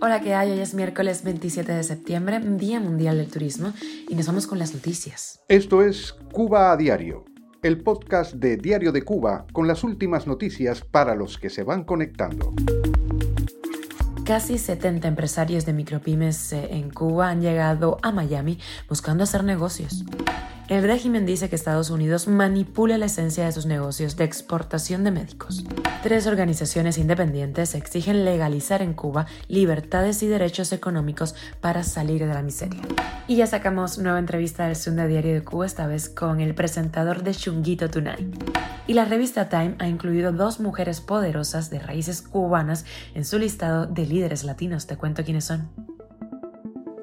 Hola, ¿qué hay? Hoy es miércoles 27 de septiembre, Día Mundial del Turismo, y nos vamos con las noticias. Esto es Cuba a Diario, el podcast de Diario de Cuba con las últimas noticias para los que se van conectando. Casi 70 empresarios de micropymes eh, en Cuba han llegado a Miami buscando hacer negocios. El régimen dice que Estados Unidos manipula la esencia de sus negocios de exportación de médicos. Tres organizaciones independientes exigen legalizar en Cuba libertades y derechos económicos para salir de la miseria. Y ya sacamos nueva entrevista del Sunday Diario de Cuba, esta vez con el presentador de Chunguito Tonight. Y la revista Time ha incluido dos mujeres poderosas de raíces cubanas en su listado de líderes latinos. Te cuento quiénes son.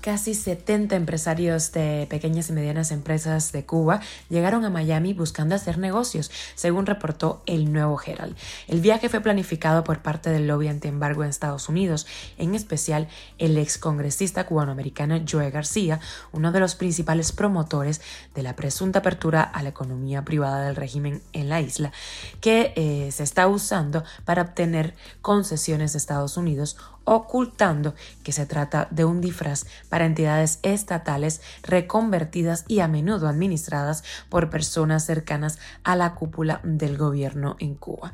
Casi 70 empresarios de pequeñas y medianas empresas de Cuba llegaron a Miami buscando hacer negocios, según reportó el Nuevo Herald. El viaje fue planificado por parte del lobby antiembargo en Estados Unidos, en especial el excongresista cubanoamericano Joe García, uno de los principales promotores de la presunta apertura a la economía privada del régimen en la isla, que eh, se está usando para obtener concesiones de Estados Unidos ocultando que se trata de un disfraz para entidades estatales reconvertidas y a menudo administradas por personas cercanas a la cúpula del gobierno en Cuba.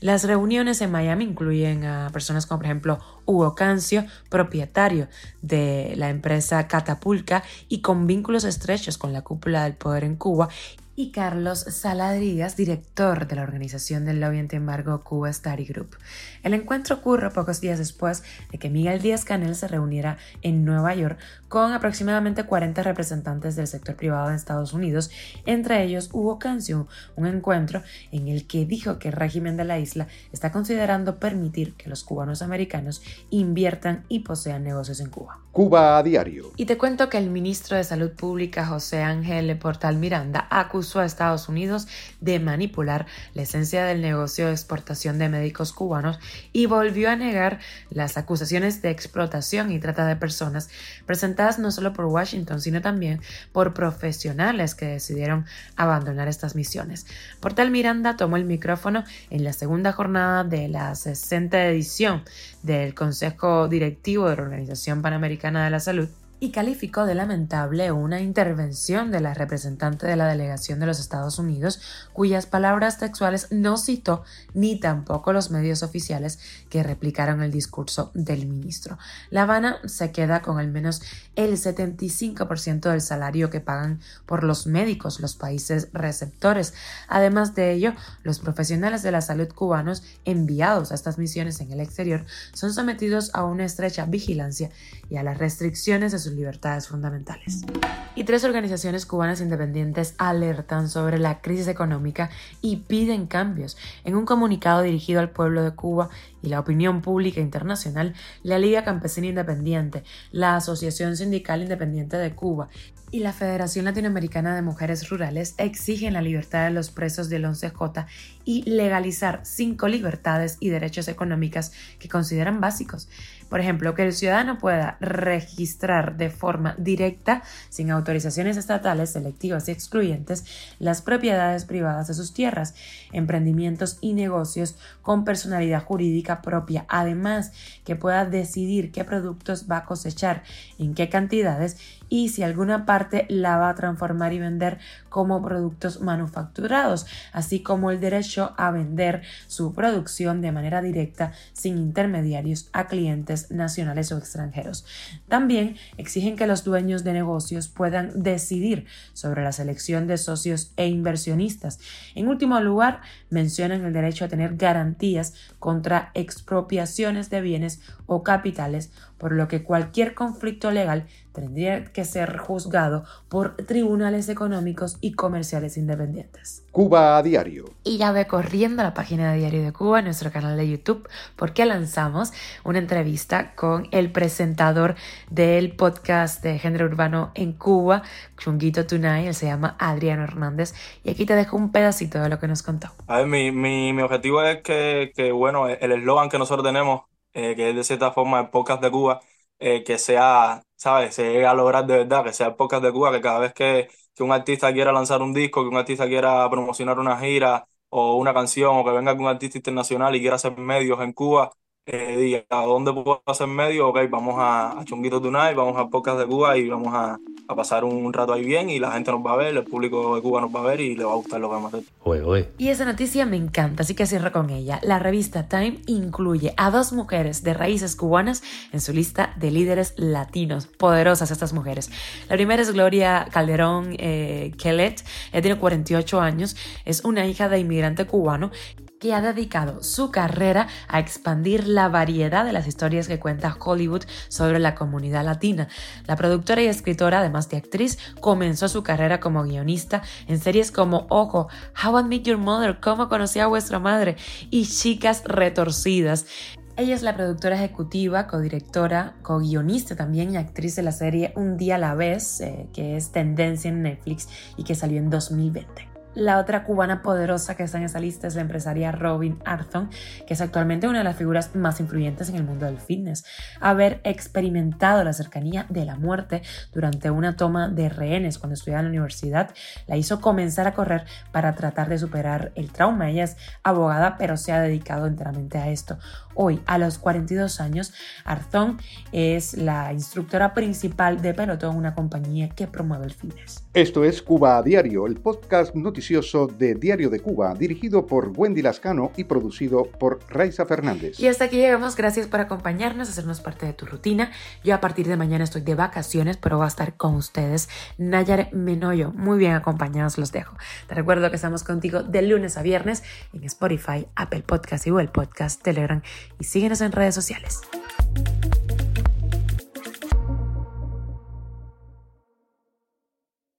Las reuniones en Miami incluyen a personas como por ejemplo Hugo Cancio, propietario de la empresa Catapulca y con vínculos estrechos con la cúpula del poder en Cuba, y Carlos Saladrigas, director de la organización del lobby antiembargo Cuba Study Group. El encuentro ocurre pocos días después de que Miguel Díaz Canel se reuniera en Nueva York con aproximadamente 40 representantes del sector privado en Estados Unidos, entre ellos Hugo Cancio, un encuentro en el que dijo que el régimen de la isla está considerando permitir que los cubanos americanos inviertan y posean negocios en Cuba. Cuba a diario. Y te cuento que el ministro de Salud Pública José Ángel Portal Miranda acusó a Estados Unidos de manipular la esencia del negocio de exportación de médicos cubanos y volvió a negar las acusaciones de explotación y trata de personas presentadas no solo por Washington, sino también por profesionales que decidieron abandonar estas misiones. Portal Miranda tomó el micrófono en la segunda jornada de la 60 edición del Consejo Directivo de la Organización Panamericana de la Salud y calificó de lamentable una intervención de la representante de la delegación de los Estados Unidos, cuyas palabras textuales no citó ni tampoco los medios oficiales que replicaron el discurso del ministro. La Habana se queda con al menos el 75% del salario que pagan por los médicos los países receptores. Además de ello, los profesionales de la salud cubanos enviados a estas misiones en el exterior son sometidos a una estrecha vigilancia y a las restricciones de libertades fundamentales. Y tres organizaciones cubanas independientes alertan sobre la crisis económica y piden cambios. En un comunicado dirigido al pueblo de Cuba y la opinión pública internacional, la Liga Campesina Independiente, la Asociación Sindical Independiente de Cuba y la Federación Latinoamericana de Mujeres Rurales exigen la libertad de los presos del 11J y legalizar cinco libertades y derechos económicos que consideran básicos. Por ejemplo, que el ciudadano pueda registrar de forma directa, sin autorizaciones estatales selectivas y excluyentes, las propiedades privadas de sus tierras, emprendimientos y negocios con personalidad jurídica propia. Además, que pueda decidir qué productos va a cosechar, en qué cantidades y si alguna parte la va a transformar y vender como productos manufacturados, así como el derecho a vender su producción de manera directa sin intermediarios a clientes nacionales o extranjeros. También exigen que los dueños de negocios puedan decidir sobre la selección de socios e inversionistas. En último lugar, mencionan el derecho a tener garantías contra expropiaciones de bienes o capitales, por lo que cualquier conflicto legal tendría que ser juzgado por tribunales económicos y comerciales independientes. Cuba a diario. Y ya ve corriendo a la página de Diario de Cuba, nuestro canal de YouTube, porque lanzamos una entrevista con el presentador del podcast de género urbano en Cuba, Chunguito Tunay, él se llama Adriano Hernández, y aquí te dejo un pedacito de lo que nos contó. A ver, mi, mi, mi objetivo es que, que bueno, el eslogan que nosotros tenemos, eh, que es de cierta forma el podcast de Cuba, eh, que sea, ¿sabes? Se llegue a lograr de verdad, que sea el podcast de Cuba, que cada vez que, que un artista quiera lanzar un disco, que un artista quiera promocionar una gira o una canción, o que venga un artista internacional y quiera hacer medios en Cuba, eh, diga, ¿a dónde puedo hacer medio? Ok, vamos a, a Chunguito Tonight, vamos a Podcast de Cuba y vamos a, a, pasar un rato ahí bien y la gente nos va a ver, el público de Cuba nos va a ver y le va a gustar lo que vamos a hacer. Oye, oye. Y esa noticia me encanta, así que cierro con ella. La revista Time incluye a dos mujeres de raíces cubanas en su lista de líderes latinos. Poderosas estas mujeres. La primera es Gloria Calderón eh, Kellet, ella tiene 48 años, es una hija de inmigrante cubano que ha dedicado su carrera a expandir la variedad de las historias que cuenta Hollywood sobre la comunidad latina. La productora y escritora, además de actriz, comenzó su carrera como guionista en series como Ojo, How I Met Your Mother, Cómo conocí a vuestra madre y Chicas Retorcidas. Ella es la productora ejecutiva, codirectora, co-guionista también y actriz de la serie Un día a la vez, eh, que es tendencia en Netflix y que salió en 2020. La otra cubana poderosa que está en esa lista es la empresaria Robin Arthon, que es actualmente una de las figuras más influyentes en el mundo del fitness. Haber experimentado la cercanía de la muerte durante una toma de rehenes cuando estudiaba en la universidad la hizo comenzar a correr para tratar de superar el trauma. Ella es abogada, pero se ha dedicado enteramente a esto. Hoy, a los 42 años, Arthon es la instructora principal de pelotón, una compañía que promueve el fitness. Esto es Cuba Diario, el podcast noticioso de Diario de Cuba, dirigido por Wendy Lascano y producido por Raiza Fernández. Y hasta aquí llegamos. Gracias por acompañarnos, hacernos parte de tu rutina. Yo a partir de mañana estoy de vacaciones, pero voy a estar con ustedes. Nayar Menoyo, muy bien acompañados los dejo. Te recuerdo que estamos contigo de lunes a viernes en Spotify, Apple Podcast y Google Podcast, Telegram y síguenos en redes sociales.